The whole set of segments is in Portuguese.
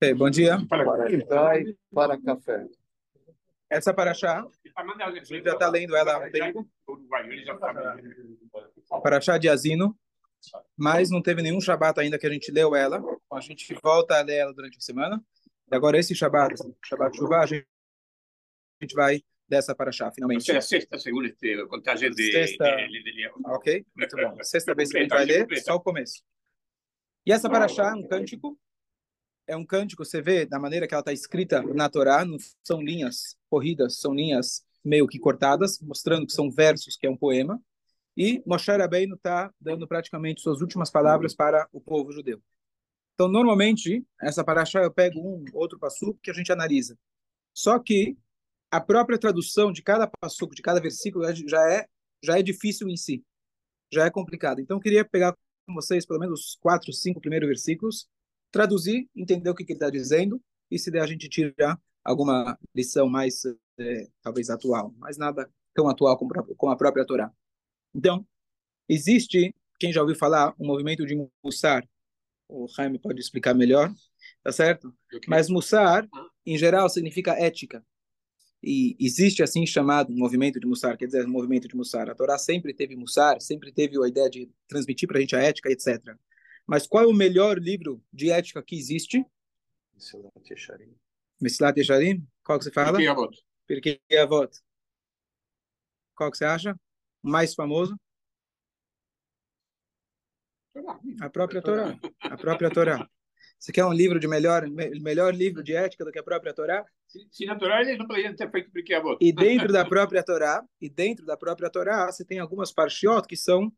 Hey, bom dia. Para café. Essa paraxá, a gente já está lendo ela há um tempo. Paraxá de Asino, mas não teve nenhum Shabat ainda que a gente leu ela. A gente volta a ler ela durante a semana. E agora esse Shabat, Shabat Shuvah, a gente, vai dessa paraxá, finalmente. É a sexta, segundo este contagem de, Sexta. de, de, de, Ok, muito bom. Sexta vez que a gente vai ler, só o começo. E essa paraxá é um cântico, é um cântico, você vê da maneira que ela está escrita na Torá, não são linhas corridas, são linhas meio que cortadas, mostrando que são versos, que é um poema. E Moshe Rabbeinu está dando praticamente suas últimas palavras para o povo judeu. Então, normalmente, essa paraxá eu pego um outro passuco que a gente analisa. Só que a própria tradução de cada passuco, de cada versículo, já é já é difícil em si, já é complicado. Então, eu queria pegar com vocês pelo menos os quatro, cinco primeiros versículos, traduzir, entender o que, que ele está dizendo, e se der a gente tirar alguma lição mais, é, talvez, atual, mas nada tão atual como, a própria Torá. Então, existe, quem já ouviu falar, um movimento de Mussar, o Jaime pode explicar melhor, tá certo? Mas Mussar, em geral, significa ética. E existe assim chamado movimento de Mussar, quer dizer, movimento de Mussar. A Torá sempre teve Mussar, sempre teve a ideia de transmitir para a gente a ética, etc. Mas qual é o melhor livro de ética que existe? Mesilat Yesharim. Qual que você fala? Pirkei Avot. Pirkei Avot. Qual que você acha? O mais famoso? A própria Torá. A própria Torá. Você quer um livro de melhor, melhor livro de ética do que a própria Torá? Se, se natural, eles não poderiam ter feito Pirkei Avot. E dentro da própria Torá, e dentro da própria Torá, você tem algumas parshiot que são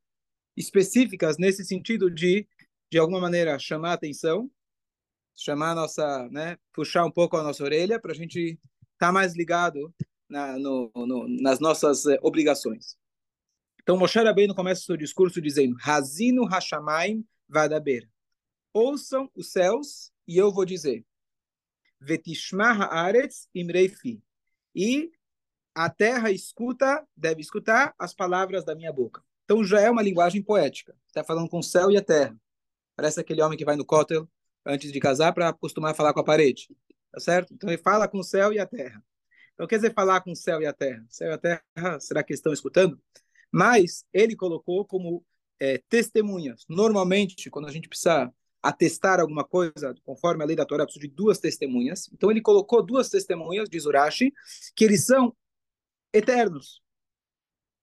específicas nesse sentido de, de alguma maneira, chamar a atenção, chamar a nossa, né, puxar um pouco a nossa orelha para a gente estar tá mais ligado na, no, no, nas nossas eh, obrigações. Então, Moshe Rabbeinu começa o seu discurso dizendo, Hazinu Hashamaim Vadaber. Ouçam os céus e eu vou dizer, Vetishma Haaretz Imreifi. E a terra escuta, deve escutar as palavras da minha boca. Então já é uma linguagem poética. Está falando com o céu e a terra. Parece aquele homem que vai no cótel antes de casar para acostumar a falar com a parede. Tá certo? Então ele fala com o céu e a terra. Então quer dizer falar com o céu e a terra? O céu e a terra, será que estão escutando? Mas ele colocou como é, testemunhas. Normalmente, quando a gente precisa atestar alguma coisa, conforme a lei da Torá, precisa de duas testemunhas. Então ele colocou duas testemunhas, diz Urashi, que eles são eternos.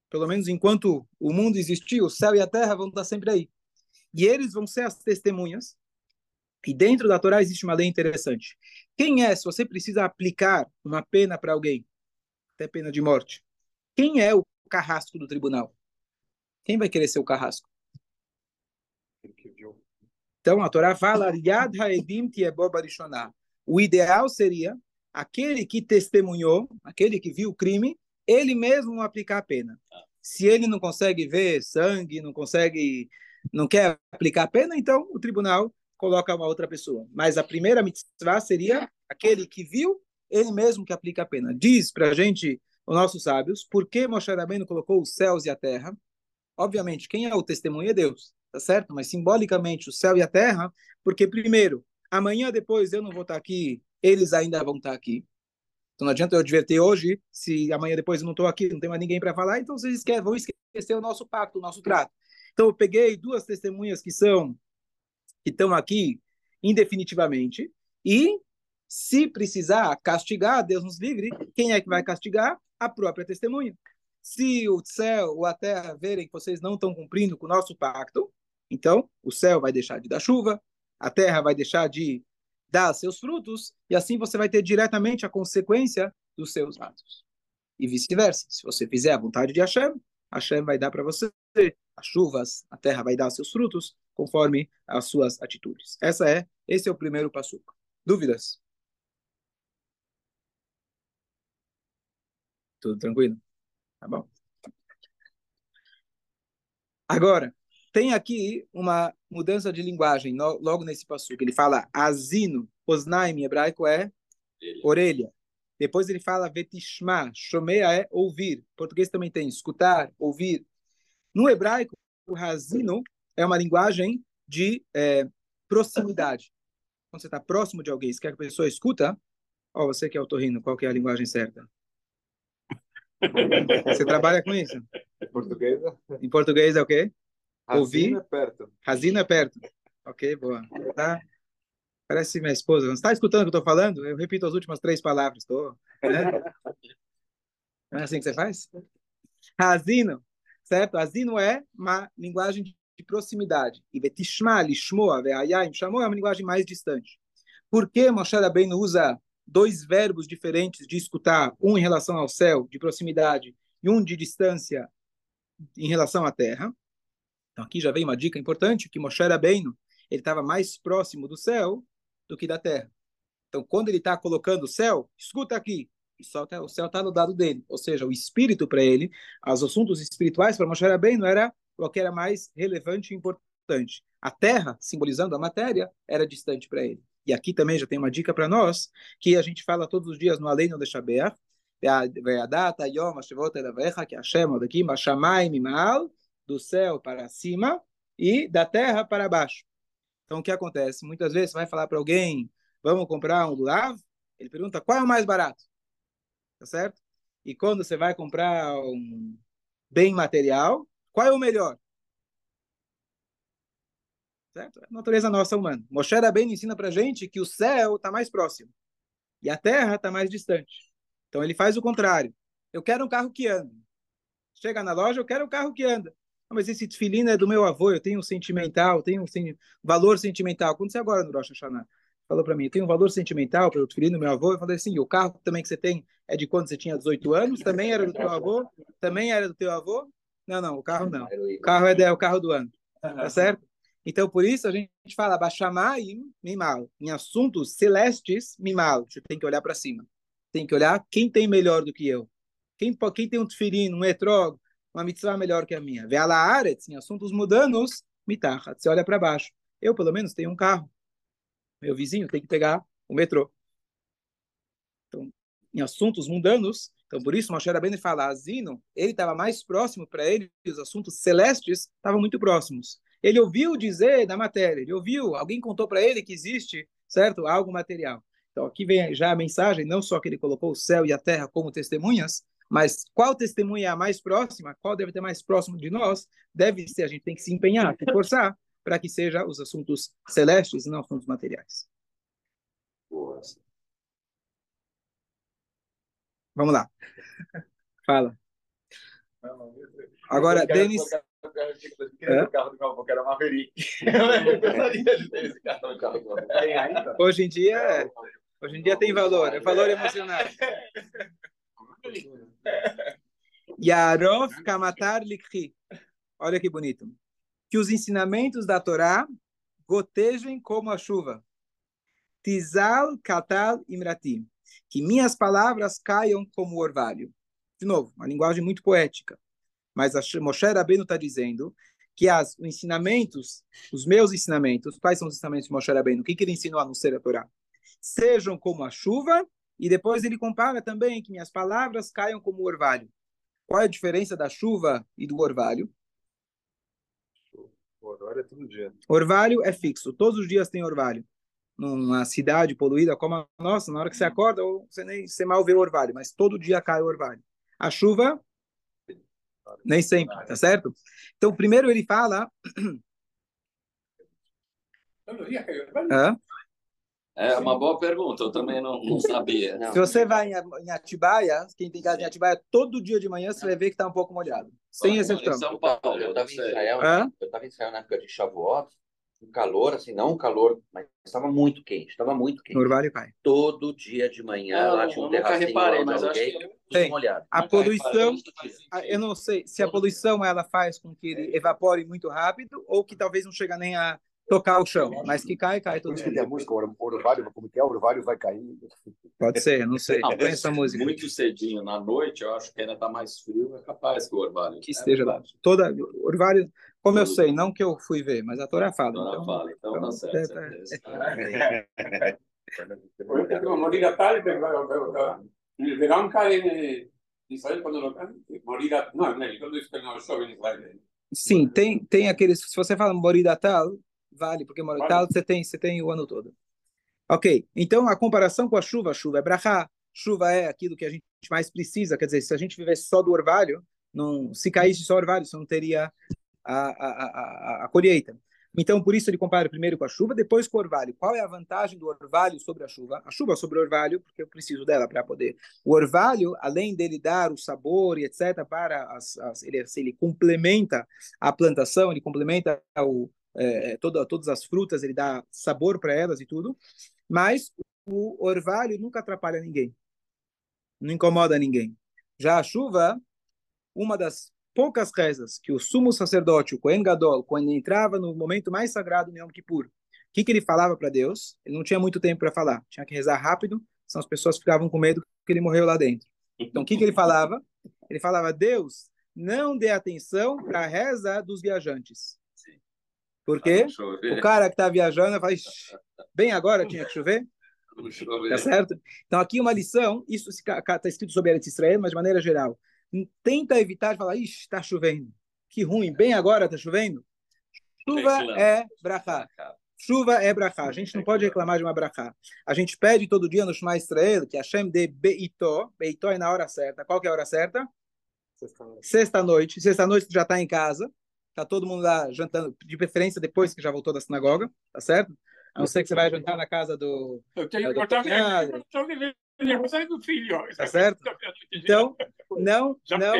Pelo menos enquanto o mundo existir, o céu e a terra vão estar sempre aí. E eles vão ser as testemunhas. E dentro da Torá existe uma lei interessante. Quem é, se você precisa aplicar uma pena para alguém, até pena de morte, quem é o carrasco do tribunal? Quem vai querer ser o carrasco? Então a Torá fala: Yad ha'edim. O ideal seria aquele que testemunhou, aquele que viu o crime, ele mesmo aplicar a pena. Se ele não consegue ver sangue, não consegue, não quer aplicar a pena, então o tribunal coloca uma outra pessoa. Mas a primeira mitzvah seria aquele que viu, ele mesmo que aplica a pena. Diz para a gente, os nossos sábios, por que Moshe Rabbeinu colocou os céus e a terra? Obviamente, quem é o testemunho é Deus, tá certo? Mas simbolicamente o céu e a terra, porque primeiro, amanhã depois eu não vou estar aqui, eles ainda vão estar aqui. Então não adianta eu advertir hoje, se amanhã depois eu não estou aqui, não tem mais ninguém para falar, então vocês vão esquecer o nosso pacto, o nosso trato. Então eu peguei duas testemunhas que são que estão aqui indefinitivamente e se precisar castigar, Deus nos livre, quem é que vai castigar? A própria testemunha. Se o céu ou a terra verem que vocês não estão cumprindo com o nosso pacto, então o céu vai deixar de dar chuva, a terra vai deixar de dar seus frutos, e assim você vai ter diretamente a consequência dos seus atos. E vice-versa. Se você fizer a vontade de Hashem, Hashem vai dar para você as chuvas, a terra vai dar seus frutos, conforme as suas atitudes. Essa é, esse é o primeiro passo. Dúvidas? Tudo tranquilo? Tá bom. Agora, tem aqui uma mudança de linguagem no, logo nesse passo. Ele fala azino, osnaim em hebraico é orelha. Depois ele fala vetishma, shomeia é ouvir. Português também tem escutar, ouvir. No hebraico, o razino é uma linguagem de é, proximidade. Quando você está próximo de alguém, você quer que a pessoa escuta, ó, oh, você que é otorrino, qual que é a linguagem certa? Você trabalha com isso? Em português? Em português é o quê? Ouvir. é perto. Razino é perto. Ok, boa. Tá? Parece minha esposa. Não está escutando o que eu estou falando? Eu repito as últimas três palavras. Tô, né? Não é assim que você faz? Razino, certo? Razino é uma linguagem de proximidade. E betishma, lishmoa, ve'ayayim, chamou é uma linguagem mais distante. Por que Moshe Rabbeinu usa dois verbos diferentes de escutar, um em relação ao céu, de proximidade, e um de distância em relação à terra? Então aqui já vem uma dica importante, que Moshe Rabbeinu, ele estava mais próximo do céu do que da terra. Então, quando ele está colocando o céu, escuta aqui, o céu está no lado dele. Ou seja, o espírito para ele, os assuntos espirituais para Moshe Rabbeinu era o que era mais relevante e importante. A terra, simbolizando a matéria, era distante para ele. E aqui também já tem uma dica para nós, que a gente fala todos os dias no Aleino de Shaber, data Yom Ashevot Elavecha, que daqui, Mimal, do céu para cima e da terra para baixo. Então, o que acontece? Muitas vezes você vai falar para alguém, vamos comprar um lulav, ele pergunta qual é o mais barato, tá certo? E quando você vai comprar um bem material, qual é o melhor? Certo? É natureza nossa humana. Moshe Rabbeinu ensina para gente que o céu está mais próximo e a terra está mais distante. Então ele faz o contrário. Eu quero um carro que anda. Chega na loja, eu quero um carro que anda. Ah, mas esse tefilino é do meu avô, eu tenho um sentimental, tenho um sen... valor sentimental. Aconteceu agora no Rosh Hashanah. Falou para mim, eu tenho um valor sentimental pelo tefilino do meu avô. Eu falei assim, o carro também que você tem é de quando você tinha 18 anos? Também era do teu avô? Também era do teu avô? Não, não, o carro não. O carro é, é o carro do ano. Tá certo? Então, por isso, a gente fala Bachamai Mimal. Em assuntos celestes, Mimal. Você tem que olhar para cima. Tem que olhar quem tem melhor do que eu. Quem, quem tem um tefirino, um etrog, uma mitzvah melhor que a minha. Veala Aretz, em assuntos mudanos, mitachat. Você olha para baixo. Eu, pelo menos, tenho um carro. Meu vizinho tem que pegar o metrô. Então, em assuntos mundanos, então por isso Moshe Rabbeinu fala, Azino, ele estava mais próximo para ele, os assuntos celestes estavam muito próximos. Ele ouviu dizer da matéria, ele ouviu, alguém contou para ele que existe, certo? Algo material. Então aqui vem já a mensagem, não só que ele colocou o céu e a terra como testemunhas, mas qual testemunha é a mais próxima, qual deve ter mais próximo de nós, deve ser, a gente tem que se empenhar, se forçar, para que seja os assuntos celestes e não assuntos materiais. Vamos lá. Fala. Agora, Denis o carro do meu avô, que era Maverick. Eu gostaria de ter esse carro no carro do meu avô. Tem ainda? Hoje em dia, hoje em dia tem valor, é valor emocional. Yarof Kamatar Likhi. Olha que bonito. Que os ensinamentos da Torá gotejem como a chuva. Tizal Katal Imratim. Que minhas palavras caiam como orvalho. De novo, uma linguagem muito poética. Mas a Moshe Rabbeinu está dizendo que as, os ensinamentos, os meus ensinamentos, quais são os ensinamentos de Moshe Rabbeinu? O que, que ele ensinou a não ser a Torá? Sejam como a chuva, e depois ele compara também que minhas palavras caiam como orvalho. Qual é a diferença da chuva e do orvalho? Orvalho é todo dia. Orvalho é fixo, todos os dias tem orvalho. Numa cidade poluída como a nossa, na hora que você acorda, você nem você mal vê o orvalho, mas todo dia cai o orvalho. A chuva nem sempre, tá certo? Então, primeiro ele fala. Hã? É uma boa pergunta, eu também não, não sabia. Se você vai em Atibaia, quem tem casa em Atibaia, todo dia de manhã você vai ver que está um pouco molhado. Sem exceção. Em São Paulo, eu estava em Israel, eu estava em Israel na época de Shavuot, um calor, assim, não um calor, mas estava muito quente, estava muito quente. Orvalho cai. Todo dia de manhã, lá tinha um terracinho reparei, mas acho que tem. molhado. A poluição, eu não sei se a poluição ela faz com que ele evapore muito rápido ou que talvez não chega nem a tocar o chão, mas que cai, cai todo dia. Tem a música Orvalho, como que é? Orvalho vai cair. Pode ser, não sei. Não, essa música. Muito cedinho na noite, eu acho que ainda está mais frio, é capaz que o Orvalho. Que esteja lá. Toda, Orvalho, como eu sei, não que eu fui ver, mas a Torá fala. Torá então, fala, então, então tá certo. Quando isso que. Sim, tem, tem aqueles. Se você fala morir a tal, vale, porque Moretal vale. você tem, você tem o ano todo. Ok, então a comparação com a chuva, a chuva é brachá, chuva é aquilo que a gente mais precisa, quer dizer, se a gente vivesse só do orvalho, não, se caísse só orvalho, você não teria a, a, a, a colheita. Então, por isso ele compara primeiro com a chuva, depois com o orvalho. Qual é a vantagem do orvalho sobre a chuva? A chuva sobre o orvalho, porque eu preciso dela para poder. O orvalho, além dele dar o sabor e etc., para as, as ele, ele complementa a plantação, ele complementa o, é, toda, todas as frutas, ele dá sabor para elas e tudo. Mas o orvalho nunca atrapalha ninguém, não incomoda ninguém. Já a chuva, uma das poucas rezas que o sumo sacerdote, o Kohen Gadol, quando entrava no momento mais sagrado no Yom Kippur, o que, que ele falava para Deus? Ele não tinha muito tempo para falar, tinha que rezar rápido, senão as pessoas ficavam com medo que ele morreu lá dentro. Então, o que, que ele falava? Ele falava, Deus, não dê atenção para a reza dos viajantes. Porque o cara que está viajando fala, bem agora tinha que chover? Tá certo? Então, aqui uma lição, isso está escrito sobre Eretz Israel, mas de maneira geral tenta evitar de falar, ixi, está chovendo. Que ruim, bem agora está chovendo. Chuva é brachá. Chuva é brachá. A gente não pode reclamar de uma brachá. A gente pede todo dia no Shema Israel que Hashem dê beitó. Beitó é na hora certa. Qual que é a hora certa? Sexta-noite. Sexta-noite já está em casa. Está todo mundo lá jantando, de preferência depois que já voltou da sinagoga, tá certo? A não ser que você vai jantar na casa do... Eu tenho que botar aniversário do filho. Tá certo? Então, não, não.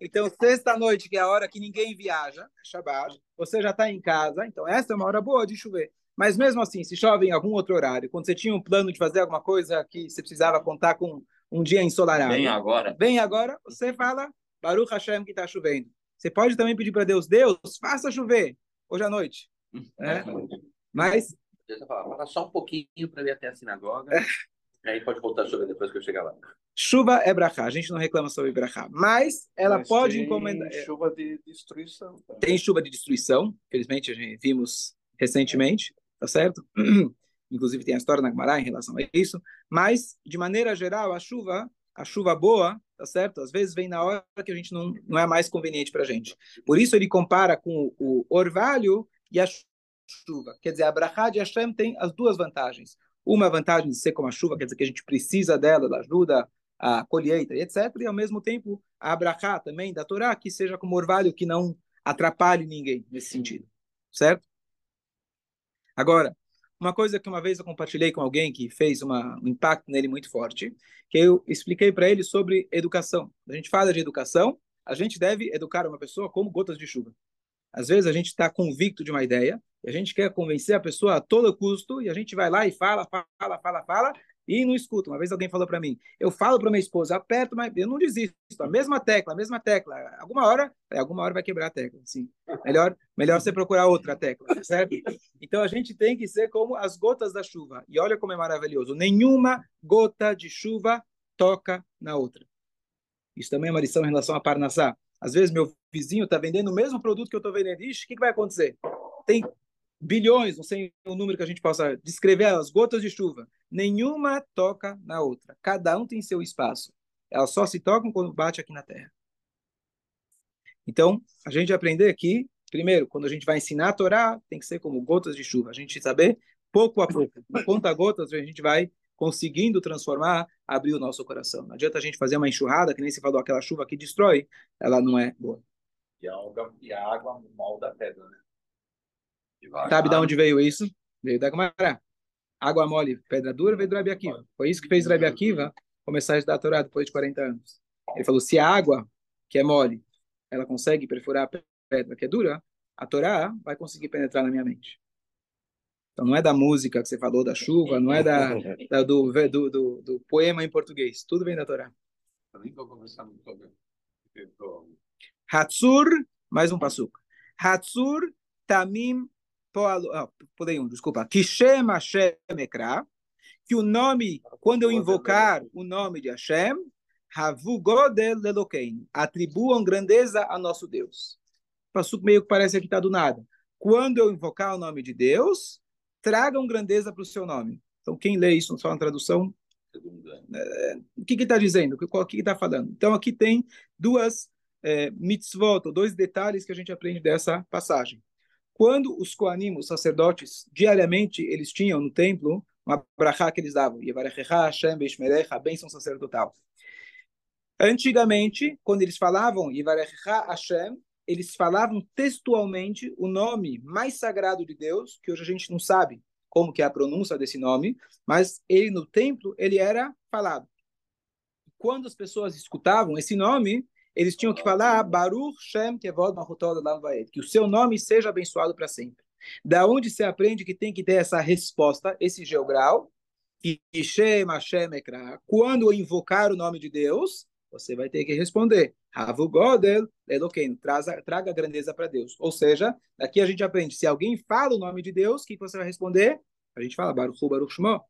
Então, sexta-noite, que é a hora que ninguém viaja, Shabbat, você já está em casa, então essa é uma hora boa de chover. Mas mesmo assim, se chove em algum outro horário, quando você tinha um plano de fazer alguma coisa que você precisava contar com um dia ensolarado. Vem agora. Vem agora, você fala, Baruch Hashem que está chovendo. Você pode também pedir para Deus, Deus, faça chover hoje à noite. Né? Mas. Fala só um pouquinho para ir até a sinagoga. É. Aí pode voltar a chover depois que eu chegar lá. Chuva é brachá, a gente não reclama sobre brachá, mas ela mas pode tem encomendar. Tem chuva de destruição. Tá? Tem chuva de destruição, felizmente a gente vimos recentemente, tá certo? Inclusive tem a história na Gemara em relação a isso, mas de maneira geral a chuva, a chuva boa, tá certo? Às vezes vem na hora que a gente não, não é mais conveniente para a gente. Por isso ele compara com o orvalho e a chuva. Quer dizer, a brachá de Hashem tem as duas vantagens. Uma vantagem de ser como a chuva, quer dizer que a gente precisa dela, ela ajuda a colheita etc. E ao mesmo tempo a abrahá também da Torá, que seja como orvalho que não atrapalhe ninguém nesse sentido, certo? Agora, uma coisa que uma vez eu compartilhei com alguém que fez uma, um impacto nele muito forte, que eu expliquei para ele sobre educação. A gente fala de educação, a gente deve educar uma pessoa como gotas de chuva. Às vezes a gente está convicto de uma ideia, e a gente quer convencer a pessoa a todo custo, e a gente vai lá e fala, fala, fala, fala, e não escuta. Uma vez alguém falou para mim, eu falo para minha esposa, aperto, mas eu não desisto. A mesma tecla, a mesma tecla. Alguma hora, alguma hora vai quebrar a tecla. Sim. Melhor, melhor você procurar outra tecla, certo? Então a gente tem que ser como as gotas da chuva. E olha como é maravilhoso. Nenhuma gota de chuva toca na outra. Isso também é uma lição em relação a Parnassá. Às vezes meu vizinho está vendendo o mesmo produto que eu estou vendendo. Ixi, o que, que vai acontecer? Tem bilhões, não sei o número que a gente possa descrever, as gotas de chuva. Nenhuma toca na outra. Cada um tem seu espaço. Elas só se tocam quando bate aqui na Terra. Então, a gente aprender aqui, primeiro, quando a gente vai ensinar a Torá, tem que ser como gotas de chuva. A gente saber pouco a pouco, conta gotas, a gente vai conseguindo transformar, abrir o nosso coração. Não adianta a gente fazer uma enxurrada, que nem se falou, aquela chuva que destrói, ela não é boa. E a água, e a água molda a pedra, né? Sabe de onde veio isso? Veio da Gemara. Água mole, pedra dura, veio do Rabi Akiva. Foi isso que fez o Rabi Akiva começar a estudar a Torá depois de 40 anos. Ele falou, se a água, que é mole, ela consegue perfurar a pedra que é dura, a Torá vai conseguir penetrar na minha mente. Então não é da música que você falou, da chuva, não é da, da do, do, do, do, poema em português. Tudo vem da Torá. Hatsur, mais um passuco. Hatsur tamim pulei um, desculpa. Kishem Hashem Ekra, que o nome, quando eu invocar o nome de Hashem, Havu Godel Lelokein, atribuam grandeza a nosso Deus. Passuco meio que parece que está do nada. Quando eu invocar o nome de Deus, tragam grandeza para o seu nome. Então, quem lê isso só na tradução, é, o que está dizendo? O que está falando? Então, aqui tem duas é, mitzvot, dois detalhes que a gente aprende dessa passagem. Quando os Koanim, os sacerdotes, diariamente eles tinham no templo uma brachá que eles davam, Yevarechecha Hashem Beishmerecha, a bênção sacerdotal. Antigamente, quando eles falavam Yevarechecha Hashem, eles falavam textualmente o nome mais sagrado de Deus, que hoje a gente não sabe como que é a pronúncia desse nome, mas ele no templo, ele era falado. Quando as pessoas escutavam esse nome, eles tinham que falar Baruch Shem Kevod Mahutod que o seu nome seja abençoado para sempre. Da onde se aprende que tem que ter essa resposta, esse geograu, que Shem Ekra, quando invocar o nome de Deus, você vai ter que responder. Havu Godel Eloqueno, traga grandeza para Deus. Ou seja, daqui a gente aprende, se alguém fala o nome de Deus, o que você vai responder? A gente fala Baruch Baruch Shmo.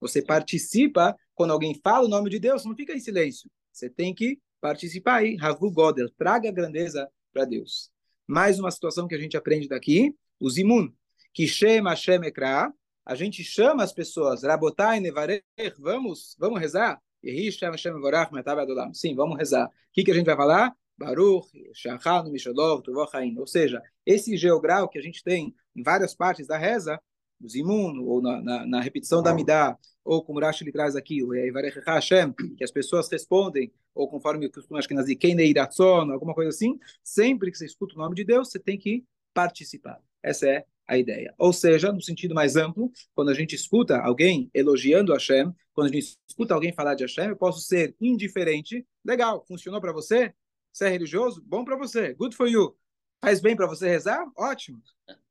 Você participa quando alguém fala o nome de Deus, não fica em silêncio. Você tem que participar aí. Havu Godel, traga grandeza para Deus. Mais uma situação que a gente aprende daqui, o Zimun, que chama Hashem a gente chama as pessoas, Rabotai Nevarer, vamos, vamos rezar? Sim, vamos rezar. O que, que a gente vai falar? Baruch, Shachanu, Mishalov, Tuvochain. Ou seja, esse geograu que a gente tem em várias partes da reza, o Zimun, ou na, na, na repetição da Midah, ou como Rashi ele traz aqui, o Hashem, que as pessoas respondem, ou conforme o costume acho que nas Iratzon, alguma coisa assim, sempre que você escuta o nome de Deus, você tem que participar. Essa é a ideia. Ou seja, no sentido mais amplo, quando a gente escuta alguém elogiando Hashem, quando a gente escuta alguém falar de Hashem, eu posso ser indiferente. Legal, funcionou para você? Você é religioso? Bom para você. Good for you. Faz bem para você rezar? Ótimo.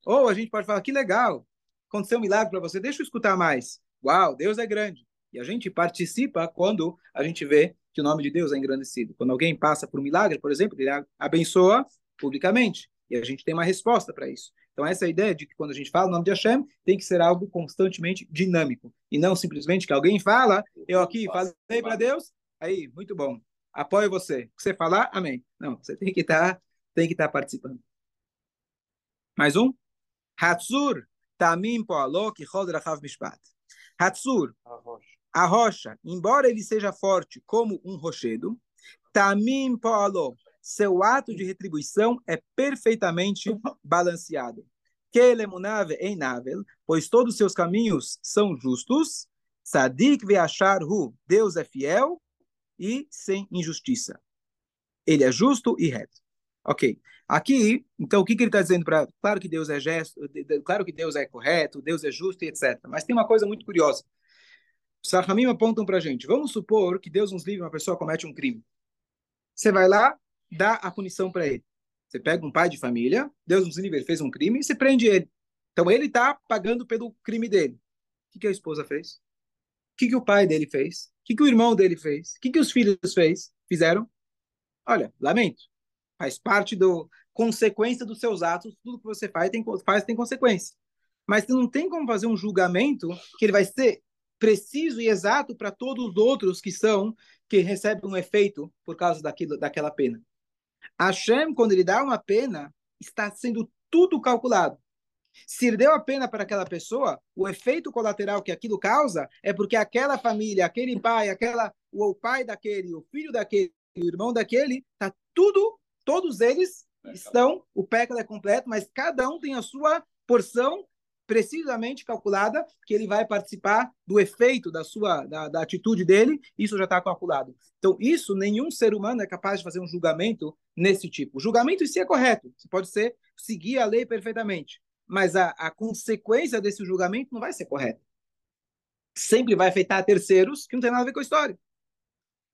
Ou a gente pode falar, que legal. Aconteceu um milagre para você, deixa eu escutar mais. Uau, Deus é grande. E a gente participa quando a gente vê que o nome de Deus é engrandecido. Quando alguém passa por um milagre, por exemplo, ele abençoa publicamente. E a gente tem uma resposta para isso. Então, essa é a ideia de que quando a gente fala o nome de Hashem, tem que ser algo constantemente dinâmico. E não simplesmente que alguém fala, eu aqui falei para Deus, aí, muito bom, apoio você. O que você falar, amém. Não, você tem que estar tá, tem que estar tá participando. Mais um? Hatsur tamim poalo ki rachav mishpat. Hatsur, a rocha, embora ele seja forte como um rochedo, tamim poalo, seu ato de retribuição é perfeitamente balanceado. Kelemunave einavel, pois todos os seus caminhos são justos. Sadik hu, Deus é fiel e sem injustiça. Ele é justo e reto. Ok. Aqui, então, o que, que ele está dizendo para. Claro que Deus é gesto, claro que Deus é correto, Deus é justo e etc. Mas tem uma coisa muito curiosa. Os Sahamim apontam para a gente. Vamos supor que Deus nos livre uma pessoa comete um crime. Você vai lá, dá a punição para ele. Você pega um pai de família, Deus nos livre, ele fez um crime e você prende ele. Então ele está pagando pelo crime dele. O que, que a esposa fez? O que, que o pai dele fez? O que, que o irmão dele fez? O que, que os filhos fez? fizeram? Olha, lamento. Faz parte do consequência dos seus atos. Tudo que você faz tem, faz tem consequência. Mas você não tem como fazer um julgamento que ele vai ser preciso e exato para todos os outros que são que recebem um efeito por causa daquilo, daquela pena. Hashem, quando ele dá uma pena, está sendo tudo calculado. Se ele deu a pena para aquela pessoa, o efeito colateral que aquilo causa é porque aquela família, aquele pai, aquela, o pai daquele, o filho daquele, o irmão daquele, tá tudo, todos eles estão, o pecado é completo, mas cada um tem a sua porção precisamente calculada que ele vai participar do efeito da sua da, da atitude dele, isso já está calculado. Então, isso nenhum ser humano é capaz de fazer um julgamento nesse tipo. O julgamento em si é correto, você pode ser seguir a lei perfeitamente, mas a, a consequência desse julgamento não vai ser correta. Sempre vai afetar terceiros que não tem nada a ver com a história.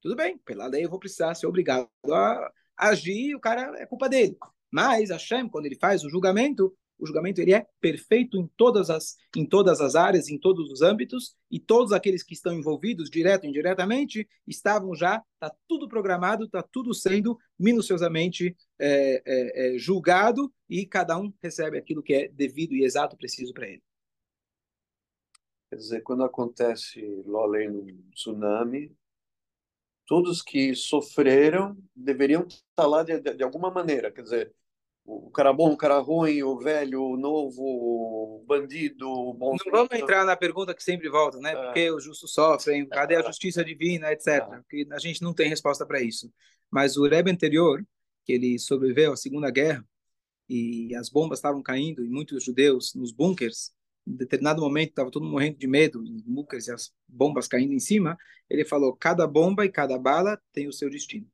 Tudo bem, pela lei eu vou precisar ser obrigado a agir, o cara é culpa dele. Mas Hashem, quando ele faz o julgamento, o julgamento ele é perfeito em todas as em todas as áreas, em todos os âmbitos, e todos aqueles que estão envolvidos, direto e indiretamente, estavam já, está tudo programado, está tudo sendo minuciosamente é, é, é, julgado, e cada um recebe aquilo que é devido e exato, preciso para ele. Quer dizer, quando acontece além no tsunami, todos que sofreram deveriam estar lá de, de, de alguma maneira, quer dizer, o cara bom, o cara ruim, o velho, o novo, o bandido, o bom. Não vamos entrar na pergunta que sempre volta, né? É. Porque os justos sofrem, cadê a justiça divina, etc. É. Que a gente não tem resposta para isso. Mas o Rebbe anterior, que ele sobreviveu à Segunda Guerra, e as bombas estavam caindo e muitos judeus nos bunkers, em determinado momento estava todo mundo morrendo de medo, os bunkers e as bombas caindo em cima, ele falou: cada bomba e cada bala tem o seu destino.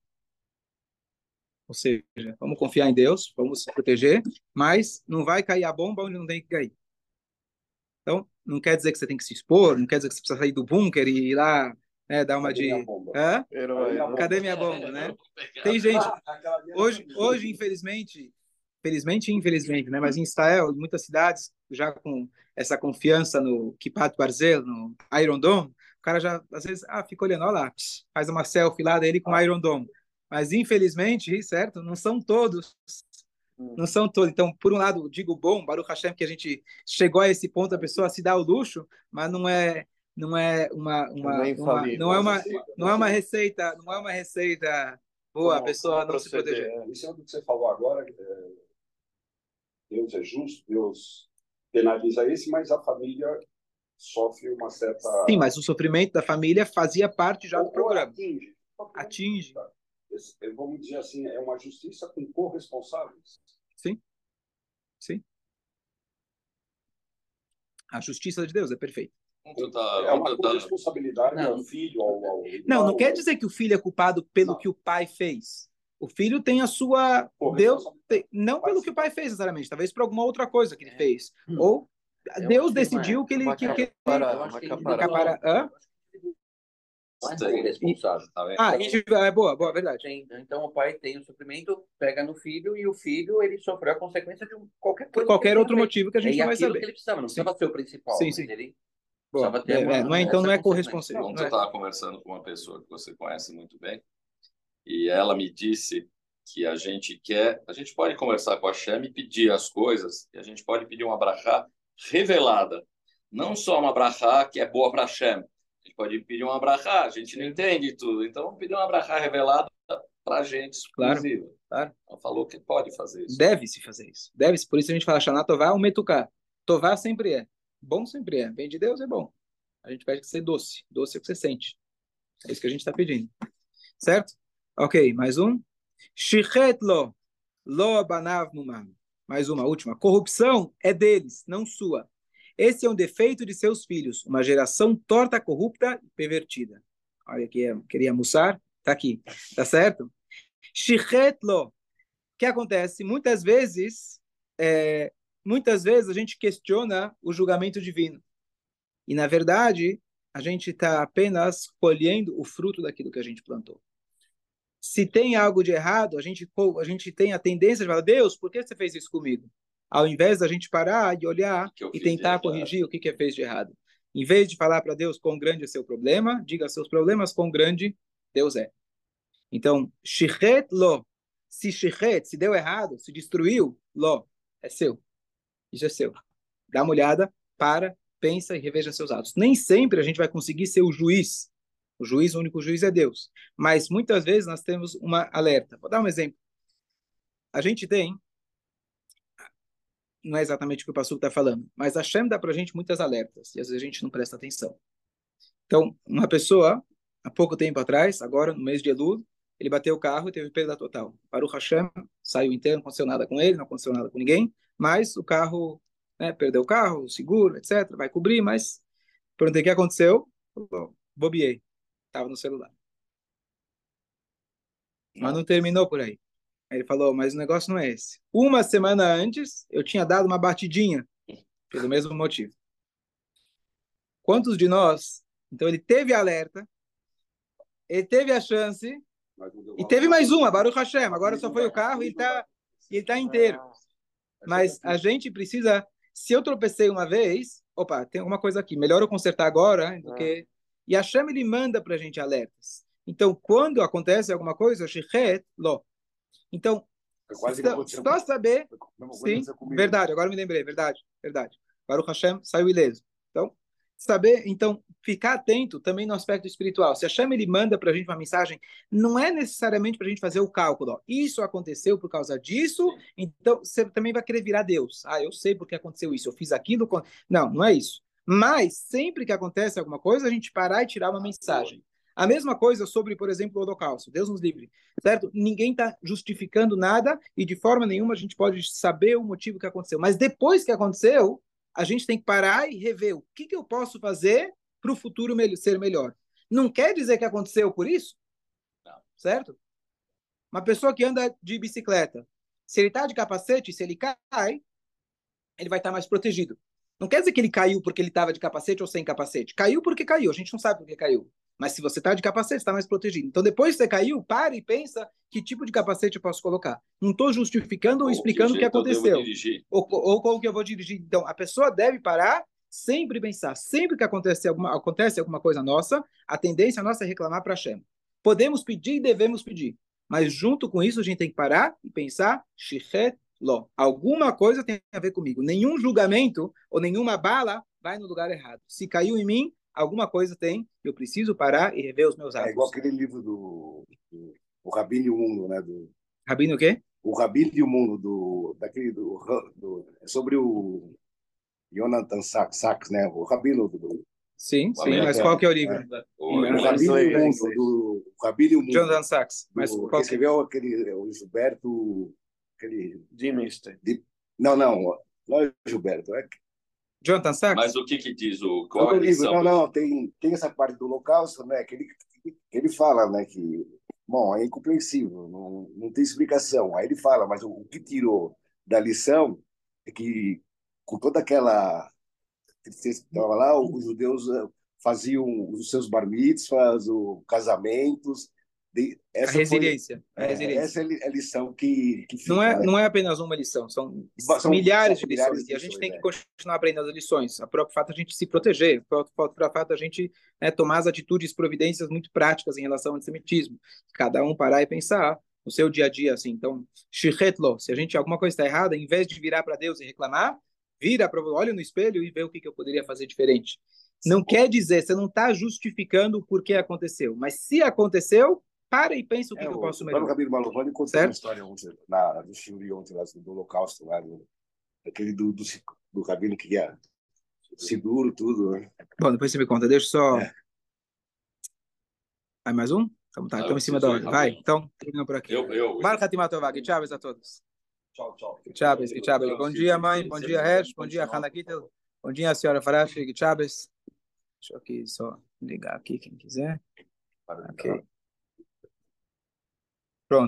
Ou seja, vamos confiar em Deus, vamos se proteger, mas não vai cair a bomba onde não tem que cair. Então, não quer dizer que você tem que se expor, não quer dizer que você precisa sair do bunker e ir lá né, dar uma Cadê de. minha bomba? Hã? Cadê minha Cadê minha bomba, né? Tem gente. Hoje, hoje infelizmente, felizmente e infelizmente, né? Mas em Israel, em muitas cidades, já com essa confiança no Kipat Barzel, no Iron Dome, o cara já, às vezes, ah, fica olhando, olha lá, faz uma selfie lá dele com Iron Dome. Mas, infelizmente, certo? Não são todos. Não são todos. Então, por um lado, digo bom, Baruch Hashem, que a gente chegou a esse ponto, a pessoa se dá o luxo, mas não é não é uma, uma, Não é uma não é uma não é uma receita não é uma receita boa a pessoa não se proceder? proteger Isso é o que você falou agora. é, Deus é justo, Deus penaliza esse, mas a família sofre uma certa. sim mas o sofrimento da família fazia parte já do programa Atinge. atinge é, Vamos dizer assim, é uma justiça com corresponsáveis. sim sim a justiça de Deus é perfeita Ah, tava- É uma tava- corresponsabilidade Não. ao filho, ao. ao não não ao- quer dizer que o filho é culpado pelo Não. que o pai fez o filho tem a sua Deus corresponsabilidade. tem- não pelo que o pai fez necessariamente talvez por alguma outra coisa que ele fez Hum. ou Eu Deus acho que decidiu é. que ele Uma que, que, caparada, uma que ele. Capara- hã? É responsável. Tá vendo? ah é boa boa verdade Tem- Então o pai tem o sofrimento, pega no filho e o filho ele sofreu a consequência de qualquer por coisa. qualquer outro motivo que a gente E não vai saber que ele precisava, não precisava ser o principal. Sim, sim. Ele Boa. precisava ter É, uma- é, não é, então não é consequência. corresponsável. Eu é. estava conversando com uma pessoa que você conhece muito bem e ela me disse que a gente quer, a gente pode conversar com a Shem e pedir as coisas, e a gente pode pedir uma brachá revelada, não só uma brachá que é boa para Shem. A gente pode pedir uma brachá, a gente não entende tudo, então pedir uma brachá revelada para a gente Claro, exclusiva. claro. Ela falou que pode fazer isso. Deve-se fazer isso. Deve-se. Por isso a gente fala Shana Tová ou Metuká. Tová sempre é. Bom sempre é. Vem de Deus é bom. A gente pede que ser doce. Doce é o que você sente. É isso que a gente está pedindo. Certo? Ok, mais um. Shichet lo. Banav. Mais uma, última. Corrupção é deles, não sua. Esse é um defeito de seus filhos. Uma geração torta, corrupta e pervertida. Olha aqui, queria almoçar. Tá aqui. Tá certo? Shichet lo. O que acontece? Muitas vezes, é, muitas vezes a gente questiona o julgamento divino. E, na verdade, a gente está apenas colhendo o fruto daquilo que a gente plantou. Se tem algo de errado, a gente, a gente tem a tendência de falar, Deus, por que você fez isso comigo? Ao invés da gente parar e olhar e tentar corrigir o que, que fez de errado. Em vez de falar para Deus quão grande é seu problema, diga seus problemas quão grande Deus é. Então, shichet lo. Se shichet, se deu errado, se destruiu, lo, é seu. Isso é seu. Dá uma olhada, para, pensa e reveja seus atos. Nem sempre a gente vai conseguir ser o juiz. O juiz, o único juiz é Deus. Mas muitas vezes nós temos uma alerta. Vou dar um exemplo. A gente tem, não é exatamente o que o pastor está falando, mas a Shem dá para a gente muitas alertas e às vezes a gente não presta atenção. Então, uma pessoa, há pouco tempo atrás, agora no mês de Elul, ele bateu o carro e teve perda total. Baruch Hashem, saiu inteiro, não aconteceu nada com ele, não aconteceu nada com ninguém, mas o carro, né, perdeu o carro, o seguro, etc., vai cobrir, mas perguntei o que aconteceu, bobiei, estava no celular. Mas não terminou por aí. Aí ele falou, mas o negócio não é esse. Uma semana antes, eu tinha dado uma batidinha, pelo mesmo motivo. Quantos de nós, então ele teve alerta, ele teve a chance, e teve mais uma, Baruch Hashem. Agora só foi o carro e ele está ele tá inteiro. Mas a gente precisa. Se eu tropecei uma vez, opa, tem alguma coisa aqui. Melhor eu consertar agora do que. E a Hashem ele manda para a gente alertas. Então, quando acontece alguma coisa, shichet lo. Então, só, saber. Sim, verdade. Agora me lembrei, verdade, verdade. Baruch Hashem saiu ileso. Então, saber, então, ficar atento também no aspecto espiritual. Se a Hashem ele manda para a gente uma mensagem, não é necessariamente para a gente fazer o cálculo. Ó, isso aconteceu por causa disso, então você também vai querer virar Deus. Ah, eu sei porque aconteceu isso, eu fiz aquilo. com-" Não, não é isso. Mas sempre que acontece alguma coisa, a gente parar e tirar uma mensagem. A mesma coisa sobre, por exemplo, o holocausto. Deus nos livre, certo? Ninguém está justificando nada e de forma nenhuma a gente pode saber o motivo que aconteceu. Mas depois que aconteceu, a gente tem que parar e rever o que, que eu posso fazer para o futuro ser melhor. Não quer dizer que aconteceu por isso, certo? Uma pessoa que anda de bicicleta, se ele está de capacete, se ele cai, ele vai estar tá mais protegido. Não quer dizer que ele caiu porque ele estava de capacete ou sem capacete. Caiu porque caiu. A gente não sabe por que caiu. Mas se você está de capacete, está mais protegido. Então, depois que você caiu, pare e pensa que tipo de capacete eu posso colocar. Não estou justificando ou, ou explicando o que aconteceu. Ou, ou como que eu vou dirigir. Então, a pessoa deve parar, sempre pensar. Sempre que acontece alguma, acontece alguma coisa nossa, a tendência nossa é reclamar para a Shem. Podemos pedir e devemos pedir. Mas junto com isso, a gente tem que parar e pensar, shichet lo. Alguma coisa tem a ver comigo. Nenhum julgamento ou nenhuma bala vai no lugar errado. Se caiu em mim, alguma coisa tem, eu preciso parar e rever os meus atos. É igual aquele livro do, do o Rabino e o Mundo, né? Do, Rabino o quê? O Rabino e o Mundo, do, daquele, do, do, é sobre o Jonathan Sachs, né? O Rabino do, Sim, sim, mas qual que é o livro? É. O, o Rabino e o Mundo, do Rabino e o Mundo. Jonathan Sachs. Mas do, qual escreveu aquele, o Gilberto, aquele... Dimister. Não, não, não é Gilberto, é Jonathan Sachs? Mas o que que diz o qual não, livro, não, não, tem tem essa parte do holocausto, né, que ele ele fala, né, que bom, é incompreensível, não, não tem explicação. Aí ele fala, mas o, o que tirou da lição é que com toda aquela estava lá, os judeus eh, faziam os seus bar mitzvahs, os casamentos, essa a resiliência. Foi, a resiliência. Essa é a lição que, que fica, não é né? não é apenas uma lição, são, são milhares são de lições milhares e a gente tem que é. continuar aprendendo as lições. A próprio fato a gente se proteger, o próprio fato a gente né, tomar as atitudes, providências muito práticas em relação ao antissemitismo. Cada um parar e pensar no seu dia a dia assim. Então, se a gente alguma coisa está errada, em vez de virar para Deus e reclamar, vira para olha no espelho e vê o que, que eu poderia fazer diferente. Não quer dizer, você não está justificando o porquê aconteceu, mas se aconteceu, para e pensa o que, é, que eu posso melhorar. O Rabino Malovani contou uma história ontem, na, do Chile ontem, lá, do Holocausto, lá, do, aquele do, do, do Rabino que ia seguro, tudo. Né? Bom, depois você me conta. Deixa só. É. Vai mais um? Então tá, estamos em cima da hora. Vai, então, terminamos por aqui. Eu, eu. Marca Timatovag. Tchau a todos. Tchau, tchau. Tchau, tchau. Bom dia, mãe. Bom dia, Hersh. Bom dia, Hanakita. Bom dia, senhora Farashi. Tchau. Deixa eu aqui só ligar aqui, quem quiser. Ok.